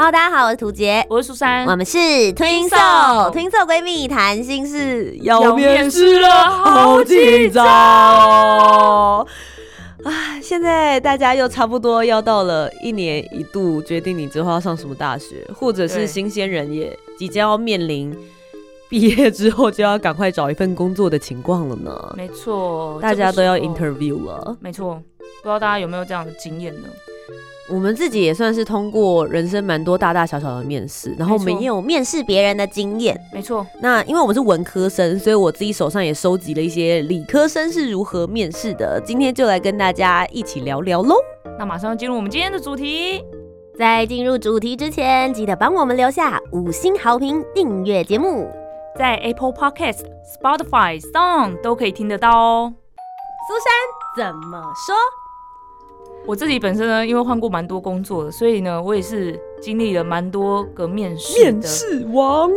Hello，大家好，我是涂杰，我是苏珊，我们是 Twinso，Twinso 闺蜜谈心事，要面试了，好紧张哦！啊，现在大家又差不多要到了一年一度决定你之后要上什么大学，或者是新鲜人也即将要面临毕业之后就要赶快找一份工作的情况了呢。没错，大家都要 interview 了。没错，不知道大家有没有这样的经验呢？我们自己也算是通过人生蛮多大大小小的面试，然后我们也有面试别人的经验。没错，那因为我们是文科生，所以我自己手上也收集了一些理科生是如何面试的。今天就来跟大家一起聊聊喽。那马上进入我们今天的主题。在进入主题之前，记得帮我们留下五星好评，订阅节目，在 Apple Podcast、Spotify、Song 都可以听得到哦。苏珊怎么说？我自己本身呢，因为换过蛮多工作的，所以呢，我也是经历了蛮多个面试面试王，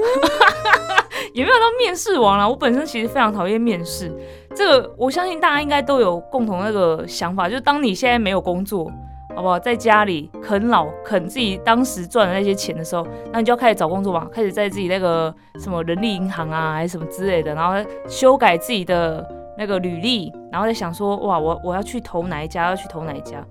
也没有到面试王啦。我本身其实非常讨厌面试，这个我相信大家应该都有共同那个想法，就是当你现在没有工作，好不好，在家里啃老啃自己当时赚的那些钱的时候，那你就要开始找工作嘛，开始在自己那个什么人力银行啊，还是什么之类的，然后修改自己的。那个履历，然后在想说，哇，我我要去投哪一家，要去投哪一家。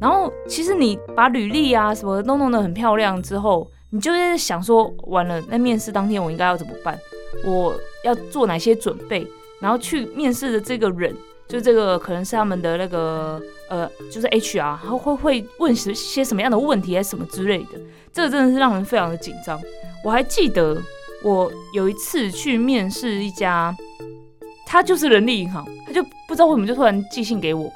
然后其实你把履历啊什么都弄得很漂亮之后，你就在想说，完了，那面试当天我应该要怎么办？我要做哪些准备？然后去面试的这个人，就这个可能是他们的那个呃，就是 HR，然后会会问些些什么样的问题，还是什么之类的。这个真的是让人非常的紧张。我还记得我有一次去面试一家。他就是人力银行，他就不知道为什么就突然寄信给我，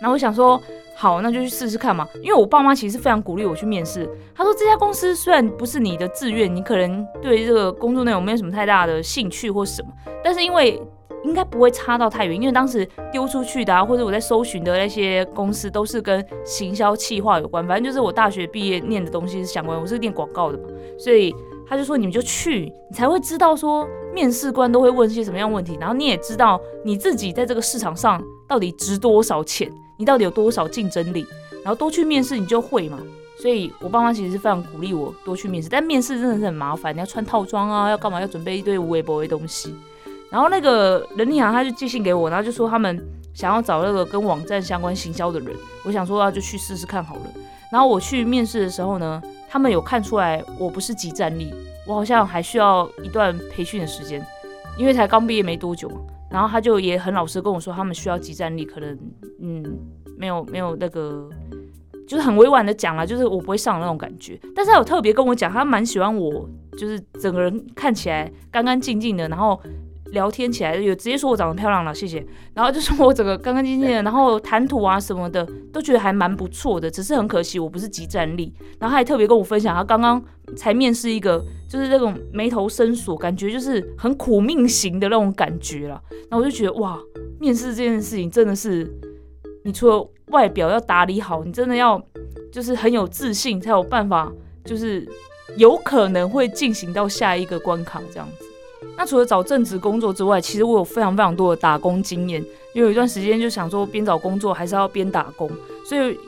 然后我想说好，那就去试试看嘛。因为我爸妈其实非常鼓励我去面试。他说这家公司虽然不是你的志愿，你可能对这个工作内容没有什么太大的兴趣或什么，但是因为应该不会差到太远，因为当时丢出去的啊，或者我在搜寻的那些公司都是跟行销企划有关，反正就是我大学毕业念的东西是相关，我是念广告的嘛，所以。他就说：“你们就去，你才会知道说面试官都会问些什么样问题，然后你也知道你自己在这个市场上到底值多少钱，你到底有多少竞争力，然后多去面试你就会嘛。所以我爸妈其实是非常鼓励我多去面试，但面试真的是很麻烦，你要穿套装啊，要干嘛，要准备一堆无微博的东西。然后那个人力行他就寄信给我，然后就说他们想要找那个跟网站相关行销的人，我想说啊，就去试试看好了。然后我去面试的时候呢。”他们有看出来我不是集战力，我好像还需要一段培训的时间，因为才刚毕业没多久嘛。然后他就也很老实跟我说，他们需要集战力，可能嗯没有没有那个，就是很委婉的讲了，就是我不会上那种感觉。但是他有特别跟我讲，他蛮喜欢我，就是整个人看起来干干净净的，然后。聊天起来有直接说我长得漂亮了，谢谢。然后就说我整个干干净净的，然后谈吐啊什么的都觉得还蛮不错的，只是很可惜我不是集战力。然后他还特别跟我分享，他刚刚才面试一个，就是那种眉头深锁，感觉就是很苦命型的那种感觉了。然后我就觉得哇，面试这件事情真的是，你除了外表要打理好，你真的要就是很有自信才有办法，就是有可能会进行到下一个关卡这样子。那除了找正职工作之外，其实我有非常非常多的打工经验。因为有一段时间就想说，边找工作还是要边打工，所以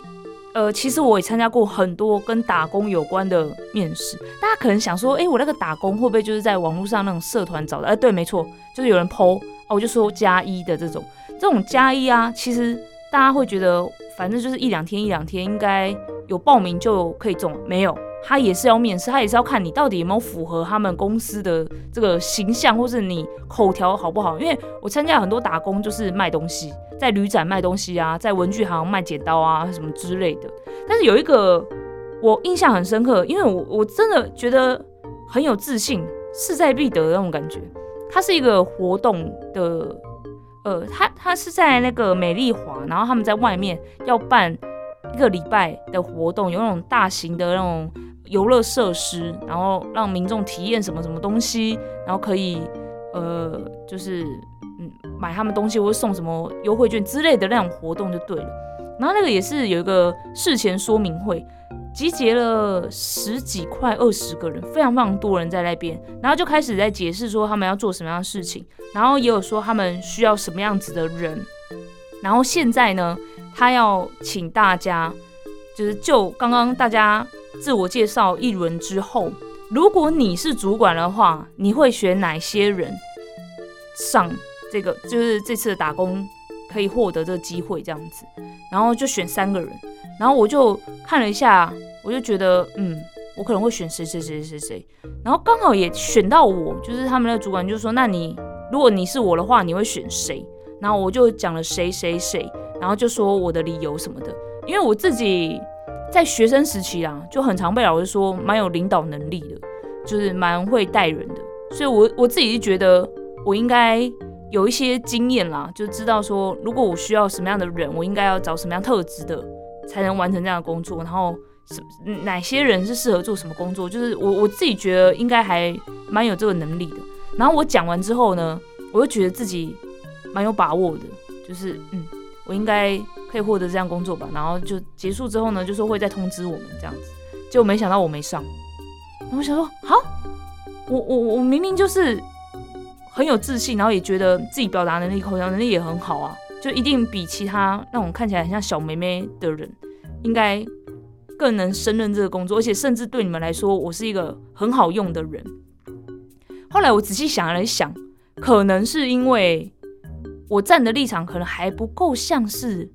呃，其实我也参加过很多跟打工有关的面试。大家可能想说，哎，我那个打工会不会就是在网络上那种社团找的？哎，对，没错，就是有人 PO 哦，我就说加一的这种，这种加一啊，其实大家会觉得，反正就是一两天一两天，应该有报名就可以中，没有。他也是要面试，他也是要看你到底有没有符合他们公司的这个形象，或是你口条好不好。因为我参加很多打工，就是卖东西，在旅展卖东西啊，在文具行卖剪刀啊什么之类的。但是有一个我印象很深刻，因为我我真的觉得很有自信，势在必得的那种感觉。它是一个活动的，呃，它它是在那个美丽华，然后他们在外面要办一个礼拜的活动，有那种大型的那种。游乐设施，然后让民众体验什么什么东西，然后可以呃就是嗯买他们东西或者送什么优惠券之类的那种活动就对了。然后那个也是有一个事前说明会，集结了十几块二十个人，非常非常多人在那边，然后就开始在解释说他们要做什么样的事情，然后也有说他们需要什么样子的人，然后现在呢，他要请大家。就是就刚刚大家自我介绍一轮之后，如果你是主管的话，你会选哪些人上这个？就是这次的打工可以获得这个机会这样子，然后就选三个人，然后我就看了一下，我就觉得，嗯，我可能会选谁谁谁谁谁，然后刚好也选到我，就是他们的主管就说，那你如果你是我的话，你会选谁？然后我就讲了谁谁谁，然后就说我的理由什么的。因为我自己在学生时期啊，就很常被老师说蛮有领导能力的，就是蛮会带人的，所以我我自己是觉得我应该有一些经验啦，就知道说如果我需要什么样的人，我应该要找什么样特质的，才能完成这样的工作，然后什哪些人是适合做什么工作，就是我我自己觉得应该还蛮有这个能力的。然后我讲完之后呢，我就觉得自己蛮有把握的，就是嗯，我应该。可以获得这样工作吧，然后就结束之后呢，就说会再通知我们这样子，结果没想到我没上，然后我想说，好，我我我明明就是很有自信，然后也觉得自己表达能力、口条能力也很好啊，就一定比其他那种看起来很像小妹妹的人，应该更能胜任这个工作，而且甚至对你们来说，我是一个很好用的人。后来我仔细想了一想，可能是因为我站的立场可能还不够像是。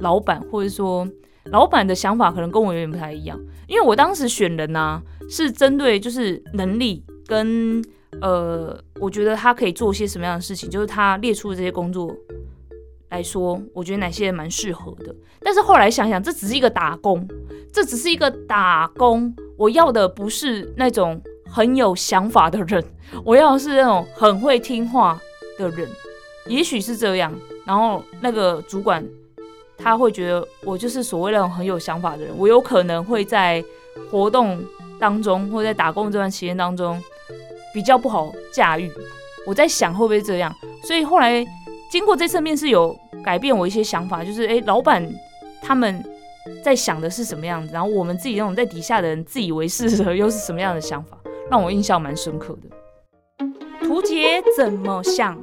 老板或者说老板的想法可能跟我有点不太一样，因为我当时选人呢是针对就是能力跟呃，我觉得他可以做些什么样的事情，就是他列出的这些工作来说，我觉得哪些人蛮适合的。但是后来想想，这只是一个打工，这只是一个打工，我要的不是那种很有想法的人，我要的是那种很会听话的人，也许是这样。然后那个主管。他会觉得我就是所谓那种很有想法的人，我有可能会在活动当中或在打工这段期间当中比较不好驾驭。我在想会不会这样，所以后来经过这次面试有改变我一些想法，就是诶，老板他们在想的是什么样子，然后我们自己那种在底下的人自以为是的 又是什么样的想法，让我印象蛮深刻的。图杰怎么想？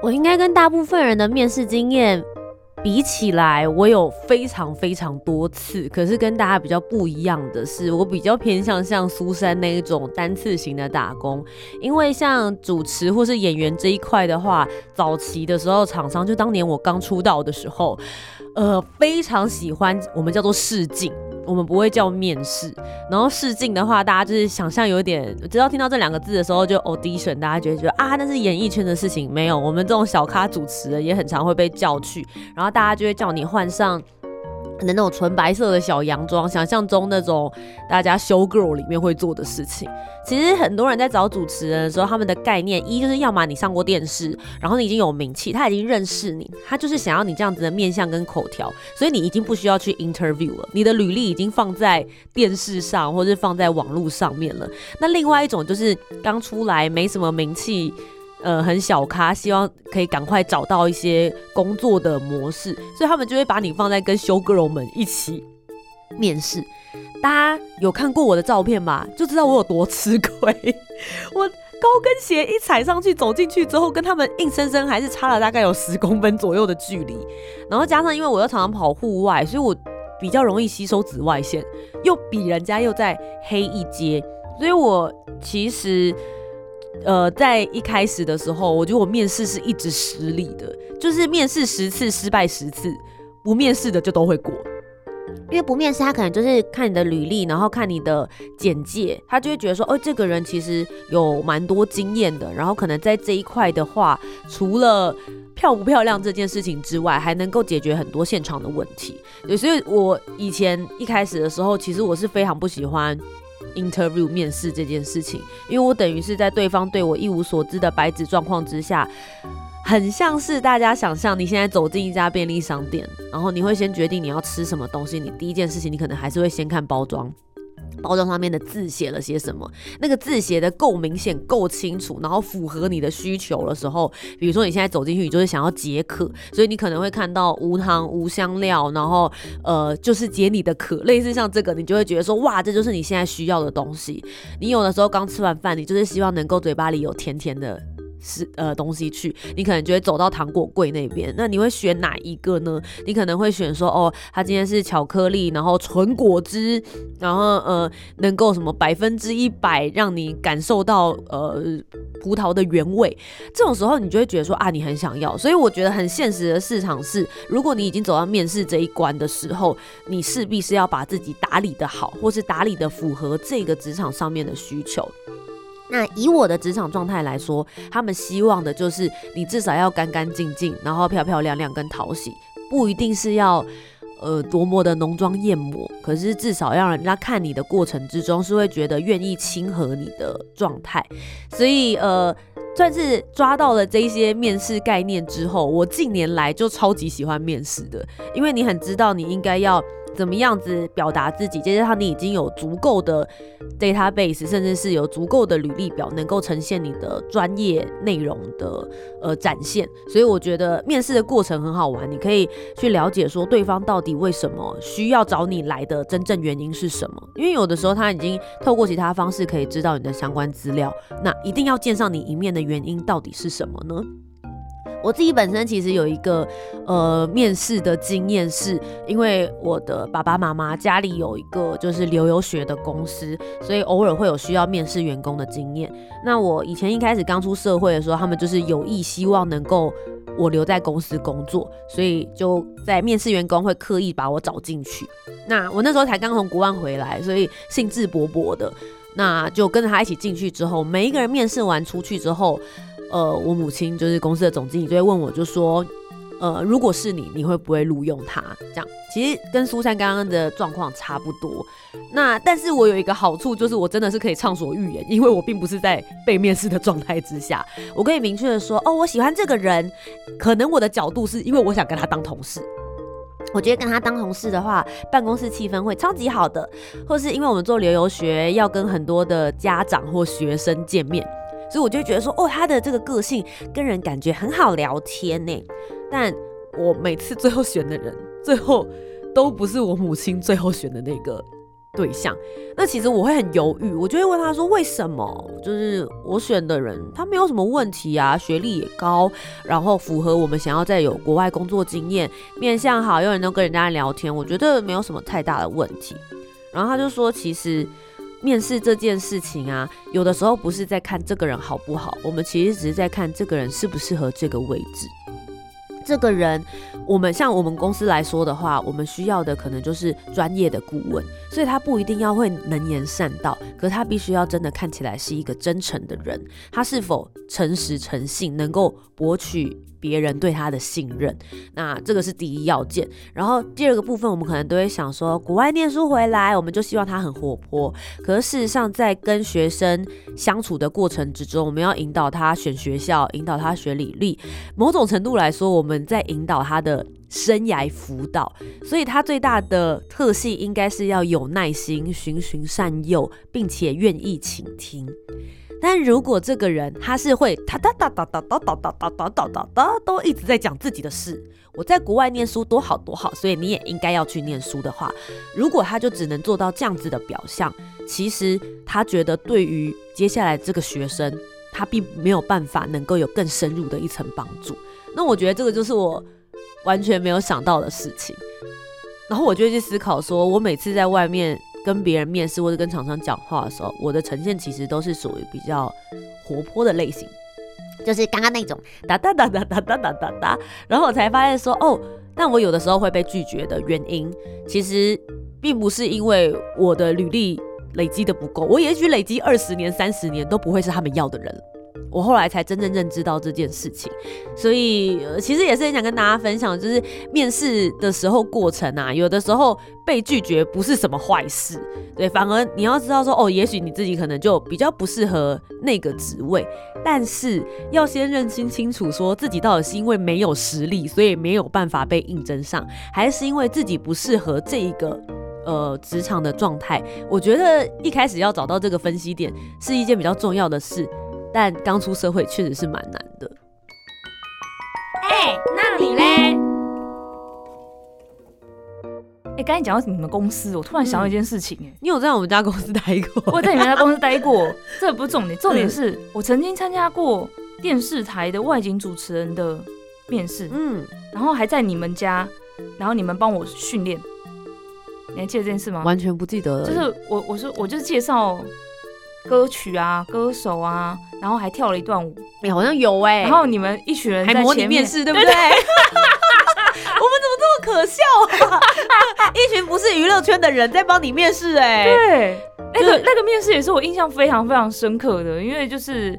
我应该跟大部分人的面试经验。比起来，我有非常非常多次，可是跟大家比较不一样的是，我比较偏向像苏珊那一种单次型的打工，因为像主持或是演员这一块的话，早期的时候厂商就当年我刚出道的时候，呃，非常喜欢我们叫做试镜。我们不会叫面试，然后试镜的话，大家就是想象有点，直到听到这两个字的时候就 audition，大家觉得觉得啊，那是演艺圈的事情，没有，我们这种小咖主持人也很常会被叫去，然后大家就会叫你换上。可能那种纯白色的小洋装，想象中那种大家 show girl 里面会做的事情。其实很多人在找主持人的时候，他们的概念一就是要么你上过电视，然后你已经有名气，他已经认识你，他就是想要你这样子的面相跟口条，所以你已经不需要去 interview 了，你的履历已经放在电视上或者放在网络上面了。那另外一种就是刚出来没什么名气。呃，很小咖，希望可以赶快找到一些工作的模式，所以他们就会把你放在跟修 girl 们一起面试。大家有看过我的照片吧？就知道我有多吃亏。我高跟鞋一踩上去，走进去之后，跟他们硬生生还是差了大概有十公分左右的距离。然后加上因为我又常常跑户外，所以我比较容易吸收紫外线，又比人家又在黑一阶，所以我其实。呃，在一开始的时候，我觉得我面试是一直失利的，就是面试十次失败十次，不面试的就都会过。因为不面试，他可能就是看你的履历，然后看你的简介，他就会觉得说，哦，这个人其实有蛮多经验的，然后可能在这一块的话，除了漂不漂亮这件事情之外，还能够解决很多现场的问题。对，所以我以前一开始的时候，其实我是非常不喜欢。Interview 面试这件事情，因为我等于是在对方对我一无所知的白纸状况之下，很像是大家想象你现在走进一家便利商店，然后你会先决定你要吃什么东西，你第一件事情你可能还是会先看包装，包装上面的字写了些什么？那个字写的够明显、够清楚，然后符合你的需求的时候，比如说你现在走进去，你就是想要解渴，所以你可能会看到无糖、无香料，然后呃，就是解你的渴，类似像这个，你就会觉得说，哇，这就是你现在需要的东西。你有的时候刚吃完饭，你就是希望能够嘴巴里有甜甜的。是呃东西去，你可能就会走到糖果柜那边。那你会选哪一个呢？你可能会选说，哦，它今天是巧克力，然后纯果汁，然后呃能够什么百分之一百让你感受到呃葡萄的原味。这种时候你就会觉得说啊，你很想要。所以我觉得很现实的市场是，如果你已经走到面试这一关的时候，你势必是要把自己打理的好，或是打理的符合这个职场上面的需求。那以我的职场状态来说，他们希望的就是你至少要干干净净，然后漂漂亮亮跟讨喜，不一定是要呃多么的浓妆艳抹，可是至少让人家看你的过程之中是会觉得愿意亲和你的状态。所以呃，算是抓到了这些面试概念之后，我近年来就超级喜欢面试的，因为你很知道你应该要。怎么样子表达自己？再加上你已经有足够的 database，甚至是有足够的履历表，能够呈现你的专业内容的呃展现。所以我觉得面试的过程很好玩，你可以去了解说对方到底为什么需要找你来的真正原因是什么。因为有的时候他已经透过其他方式可以知道你的相关资料，那一定要见上你一面的原因到底是什么呢？我自己本身其实有一个呃面试的经验，是因为我的爸爸妈妈家里有一个就是留游学的公司，所以偶尔会有需要面试员工的经验。那我以前一开始刚出社会的时候，他们就是有意希望能够我留在公司工作，所以就在面试员工会刻意把我找进去。那我那时候才刚从国外回来，所以兴致勃勃的，那就跟着他一起进去之后，每一个人面试完出去之后。呃，我母亲就是公司的总经理，就会问我，就说，呃，如果是你，你会不会录用他？这样，其实跟苏珊刚刚的状况差不多。那但是我有一个好处，就是我真的是可以畅所欲言，因为我并不是在被面试的状态之下，我可以明确的说，哦，我喜欢这个人，可能我的角度是因为我想跟他当同事，我觉得跟他当同事的话，办公室气氛会超级好的，或是因为我们做旅游学，要跟很多的家长或学生见面。所以我就觉得说，哦，他的这个个性跟人感觉很好聊天呢。但我每次最后选的人，最后都不是我母亲最后选的那个对象。那其实我会很犹豫，我就会问他说，为什么？就是我选的人，他没有什么问题啊，学历也高，然后符合我们想要在有国外工作经验，面相好，又能跟人家聊天，我觉得没有什么太大的问题。然后他就说，其实。面试这件事情啊，有的时候不是在看这个人好不好，我们其实只是在看这个人适不适合这个位置。这个人，我们像我们公司来说的话，我们需要的可能就是专业的顾问，所以他不一定要会能言善道，可他必须要真的看起来是一个真诚的人，他是否诚实诚信，能够博取。别人对他的信任，那这个是第一要件。然后第二个部分，我们可能都会想说，国外念书回来，我们就希望他很活泼。可是事实上，在跟学生相处的过程之中，我们要引导他选学校，引导他学履历。某种程度来说，我们在引导他的生涯辅导。所以，他最大的特性应该是要有耐心、循循善诱，并且愿意倾听。但如果这个人他是会哒哒哒哒哒哒哒哒哒哒哒哒哒都一直在讲自己的事，我在国外念书多好多好，所以你也应该要去念书的话，如果他就只能做到这样子的表象，其实他觉得对于接下来这个学生，他并没有办法能够有更深入的一层帮助。那我觉得这个就是我完全没有想到的事情。然后我就去思考说，我每次在外面。跟别人面试或者跟厂商讲话的时候，我的呈现其实都是属于比较活泼的类型，就是刚刚那种哒哒哒哒哒哒哒哒哒。然后我才发现说，哦，但我有的时候会被拒绝的原因，其实并不是因为我的履历累积的不够，我也许累积二十年、三十年都不会是他们要的人。我后来才真正认知到这件事情，所以其实也是很想跟大家分享，就是面试的时候过程啊，有的时候被拒绝不是什么坏事，对，反而你要知道说，哦，也许你自己可能就比较不适合那个职位，但是要先认清清楚，说自己到底是因为没有实力，所以没有办法被应征上，还是因为自己不适合这一个。呃职场的状态，我觉得一开始要找到这个分析点是一件比较重要的事，但刚出社会确实是蛮难的。哎，那你嘞？哎，刚才讲到你们公司，我突然想到一件事情，哎，你有在我们家公司待过？我在你们家公司待过，这不是重点，重点是我曾经参加过电视台的外景主持人的面试，嗯，然后还在你们家，然后你们帮我训练，你还记得这件事吗？完全不记得了。就是我，我说我就是介绍歌曲啊，歌手啊，然后还跳了一段舞，哎好像有哎，然后你们一群人还模拟面试，对不对？我们怎么这么可笑啊？一群不是娱乐圈的人在帮你面试，哎，对，那个那个面试也是我印象非常非常深刻的，因为就是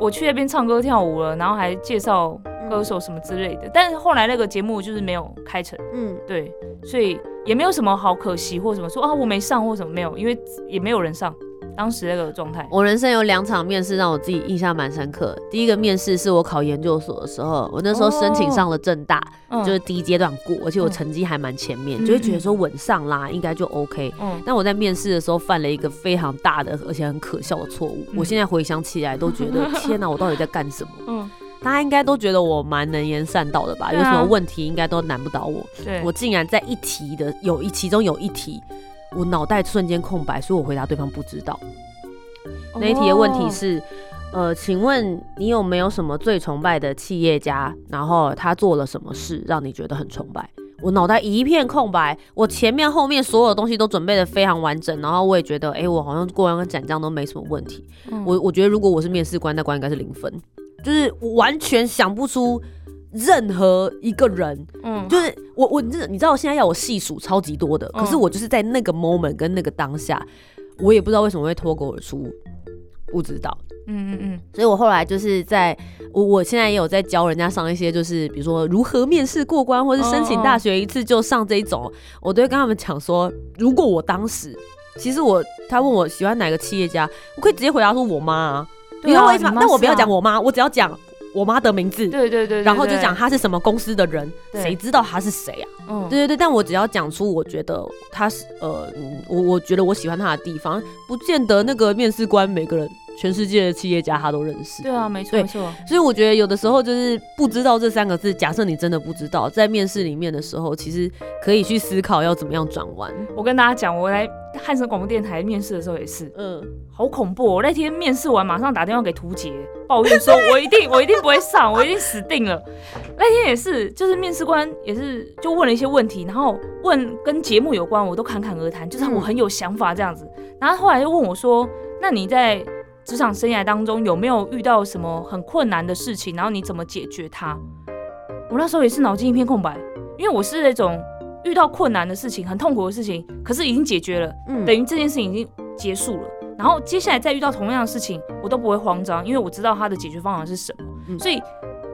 我去那边唱歌跳舞了，然后还介绍歌手什么之类的，但是后来那个节目就是没有开成，嗯，对，所以也没有什么好可惜或什么说啊我没上或什么没有，因为也没有人上。当时那个状态，我人生有两场面试让我自己印象蛮深刻。第一个面试是我考研究所的时候，我那时候申请上了正大，就是第一阶段过，而且我成绩还蛮前面，就会觉得说稳上啦，应该就 OK。但我在面试的时候犯了一个非常大的而且很可笑的错误，我现在回想起来都觉得 天哪，我到底在干什么？嗯，大家应该都觉得我蛮能言善道的吧？有什么问题应该都难不倒我。对，我竟然在一题的有一其中有一题。我脑袋瞬间空白，所以我回答对方不知道。那一题的问题是，呃，请问你有没有什么最崇拜的企业家？然后他做了什么事让你觉得很崇拜？我脑袋一片空白，我前面后面所有东西都准备的非常完整，然后我也觉得，哎，我好像过完跟展这都没什么问题。我我觉得如果我是面试官，那关应该是零分，就是完全想不出。任何一个人，嗯，就是我，我，你你知道，我现在要我细数超级多的，可是我就是在那个 moment 跟那个当下，我也不知道为什么会脱口而出，不知道，嗯嗯嗯，所以我后来就是在，我我现在也有在教人家上一些，就是比如说如何面试过关，或是申请大学一次就上这一种，我都会跟他们讲说，如果我当时，其实我他问我喜欢哪个企业家，我可以直接回答说我妈啊，你懂我意思吗？那我不要讲我妈，我只要讲。我妈的名字，对对对，然后就讲他是什么公司的人，谁知道他是谁啊？嗯，对对对，但我只要讲出我觉得他是呃，我我觉得我喜欢他的地方，不见得那个面试官每个人。全世界的企业家他都认识，对啊，没错没错。所以我觉得有的时候就是不知道这三个字。假设你真的不知道，在面试里面的时候，其实可以去思考要怎么样转弯。我跟大家讲，我来汉森广播电台面试的时候也是，嗯，好恐怖。我那天面试完，马上打电话给图杰抱怨说，我一定 我一定不会上，我一定死定了。那天也是，就是面试官也是就问了一些问题，然后问跟节目有关，我都侃侃而谈，就是我很有想法这样子。然后后来又问我说，那你在？职场生涯当中有没有遇到什么很困难的事情？然后你怎么解决它？我那时候也是脑筋一片空白，因为我是那种遇到困难的事情、很痛苦的事情，可是已经解决了，嗯，等于这件事情已经结束了。然后接下来再遇到同样的事情，我都不会慌张，因为我知道它的解决方法是什么。所以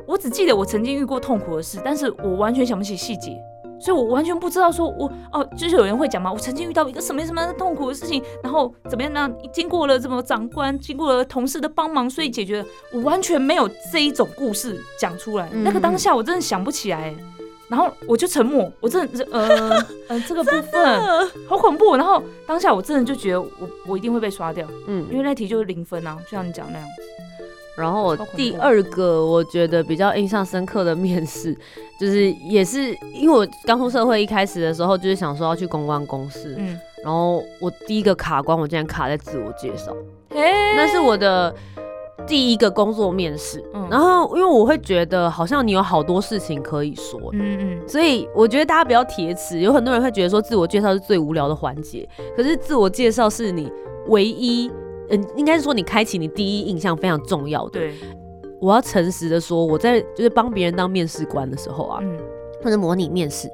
我只记得我曾经遇过痛苦的事，但是我完全想不起细节。所以我完全不知道，说我哦，就是有人会讲嘛，我曾经遇到一个什么什么痛苦的事情，然后怎么样呢？经过了什么长官，经过了同事的帮忙，所以解决了。我完全没有这一种故事讲出来，那个当下我真的想不起来，然后我就沉默，我真的呃 呃这个部分好恐怖，然后当下我真的就觉得我我一定会被刷掉，嗯，因为那题就是零分啊，就像你讲那样。然后我第二个我觉得比较印象深刻的面试，就是也是因为我刚出社会一开始的时候，就是想说要去公关公司，嗯，然后我第一个卡关，我竟然卡在自我介绍，那是我的第一个工作面试，然后因为我会觉得好像你有好多事情可以说，嗯嗯，所以我觉得大家不要铁齿，有很多人会觉得说自我介绍是最无聊的环节，可是自我介绍是你唯一。嗯，应该是说你开启你第一印象非常重要的。对，我要诚实的说，我在就是帮别人当面试官的时候啊。或者模拟面试，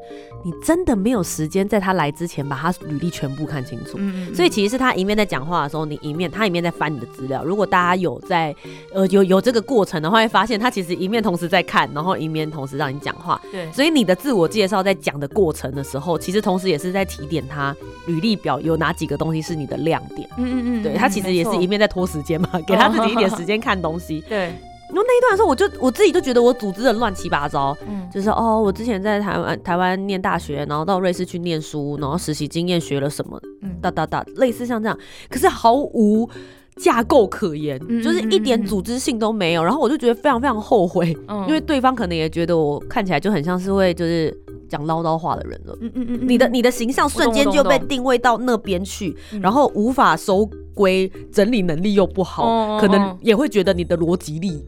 你真的没有时间在他来之前把他履历全部看清楚。嗯所以其实是他一面在讲话的时候，你一面他一面在翻你的资料。如果大家有在呃有有这个过程的话，会发现他其实一面同时在看，然后一面同时让你讲话。对。所以你的自我介绍在讲的过程的时候，其实同时也是在提点他履历表有哪几个东西是你的亮点。嗯嗯嗯。对他其实也是一面在拖时间嘛，给他自己一点时间看东西。对。因为那一段的时候，我就我自己就觉得我组织的乱七八糟，嗯，就是哦，我之前在台湾台湾念大学，然后到瑞士去念书，然后实习经验学了什么，嗯，哒哒哒，类似像这样，可是毫无架构可言，就是一点组织性都没有，然后我就觉得非常非常后悔，因为对方可能也觉得我看起来就很像是会就是讲唠叨话的人了，嗯嗯嗯，你的你的形象瞬间就被定位到那边去，然后无法收归，整理能力又不好，可能也会觉得你的逻辑力。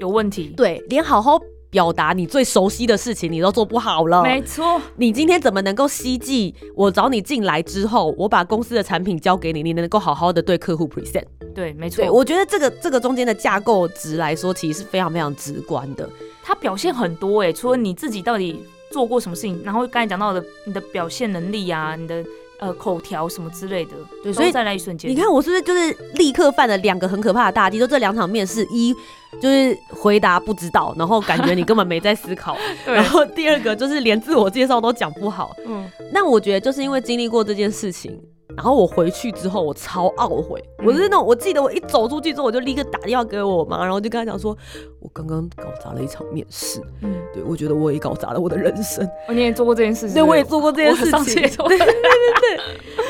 有问题，对，连好好表达你最熟悉的事情你都做不好了。没错，你今天怎么能够希冀我找你进来之后，我把公司的产品交给你，你能够好好的对客户 present？对，没错。我觉得这个这个中间的架构值来说，其实是非常非常直观的。它表现很多哎，除了你自己到底做过什么事情，然后刚才讲到的你的表现能力啊，你的。呃，口条什么之类的，对，所以再来一瞬间，你看我是不是就是立刻犯了两个很可怕的大忌？就这两场面试，一就是回答不知道，然后感觉你根本没在思考，然后第二个就是连自我介绍都讲不好。嗯，那我觉得就是因为经历过这件事情。然后我回去之后，我超懊悔。我是那种，我记得我一走出去之后，我就立刻打电话给我妈，然后就跟她讲说，我刚刚搞砸了一场面试。嗯，对，我觉得我也搞砸了我的人生。哦，你也做过这件事情？对，我也做过这件事情。对对对对。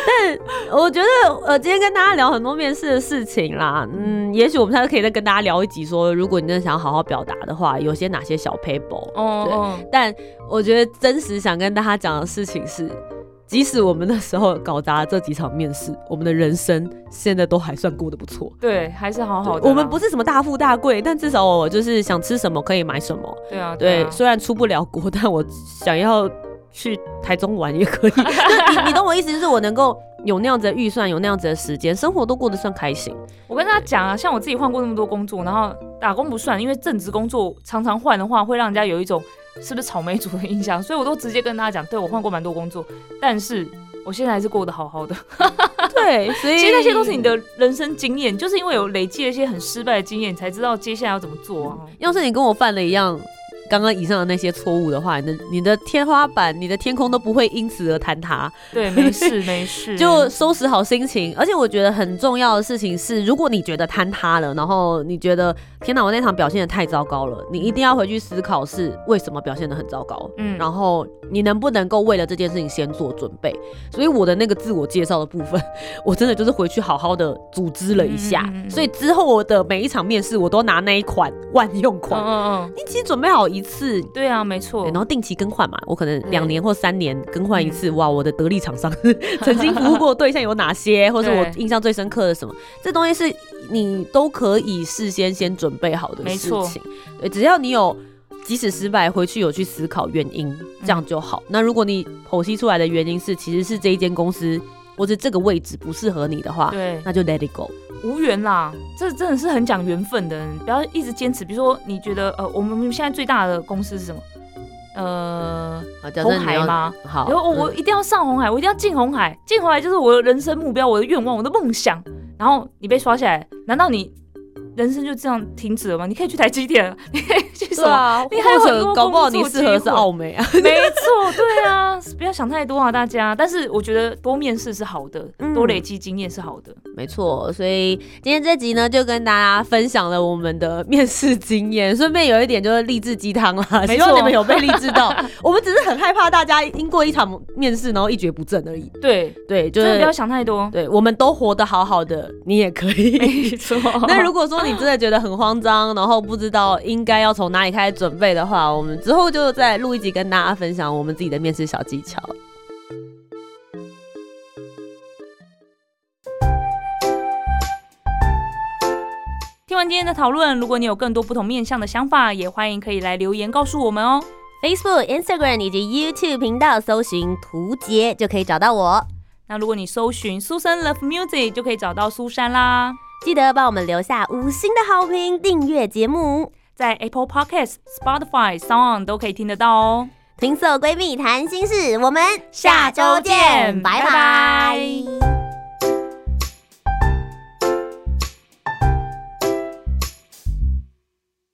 但我觉得，呃，今天跟大家聊很多面试的事情啦。嗯，也许我们下次可以再跟大家聊一集，说如果你真的想要好好表达的话，有些哪些小 paper。哦。对。但我觉得真实想跟大家讲的事情是。即使我们那时候搞砸这几场面试，我们的人生现在都还算过得不错。对，还是好好的。我们不是什么大富大贵，但至少我就是想吃什么可以买什么。对啊，对，虽然出不了国，但我想要去台中玩也可以。你你懂我意思，就是我能够有那样子的预算，有那样子的时间，生活都过得算开心。我跟大家讲啊，像我自己换过那么多工作，然后打工不算，因为正职工作常常换的话，会让人家有一种。是不是草莓族的印象？所以我都直接跟大家讲，对我换过蛮多工作，但是我现在还是过得好好的。对，所以其实那些都是你的人生经验，就是因为有累积了一些很失败的经验，你才知道接下来要怎么做啊。要是你跟我犯了一样。刚刚以上的那些错误的话，你的你的天花板、你的天空都不会因此而坍塌。对，没事 没事，就收拾好心情。而且我觉得很重要的事情是，如果你觉得坍塌了，然后你觉得天哪，我那场表现的太糟糕了，你一定要回去思考是为什么表现的很糟糕。嗯，然后你能不能够为了这件事情先做准备？所以我的那个自我介绍的部分，我真的就是回去好好的组织了一下。所以之后我的每一场面试，我都拿那一款万用款。嗯嗯，你其实准备好。一次，对啊，没错，然后定期更换嘛，我可能两年或三年更换一次。哇，我的得力厂商 曾经服务过对象有哪些，或者我印象最深刻的什么？这东西是你都可以事先先准备好的事情。对，只要你有，即使失败，回去有去思考原因，这样就好。那如果你剖析出来的原因是，其实是这一间公司或者这个位置不适合你的话，对，那就 let it go。无缘啦，这真的是很讲缘分的，不要一直坚持。比如说，你觉得呃，我们现在最大的公司是什么？呃，红海吗？好，然后我一定要上红海，我一定要进红海，进红海就是我的人生目标，我的愿望，我的梦想。然后你被刷下来，难道你？人生就这样停止了吗？你可以去台积电，你可以去什么？你还有很多搞不好你适合是澳美啊。没错，对啊，不要想太多啊，大家。但是我觉得多面试是好的，多累积经验是好的。没错，所以今天这集呢，就跟大家分享了我们的面试经验，顺便有一点就是励志鸡汤啦。希望你们有被励志到。我们只是很害怕大家因过一场面试然后一蹶不振而已。对对，就是不要想太多。对，我们都活得好好的，你也可以。没错。那如果说你真的觉得很慌张，然后不知道应该要从哪里开始准备的话，我们之后就再录一集跟大家分享我们自己的面试小技巧。听完今天的讨论，如果你有更多不同面向的想法，也欢迎可以来留言告诉我们哦。Facebook、Instagram 以及 YouTube 频道搜寻图杰就可以找到我。那如果你搜寻苏珊 Love Music，就可以找到苏珊啦。记得帮我们留下五星的好评，订阅节目，在 Apple Podcasts、Spotify、Sound 都可以听得到哦。听色闺蜜谈心事，我们下周见，拜拜。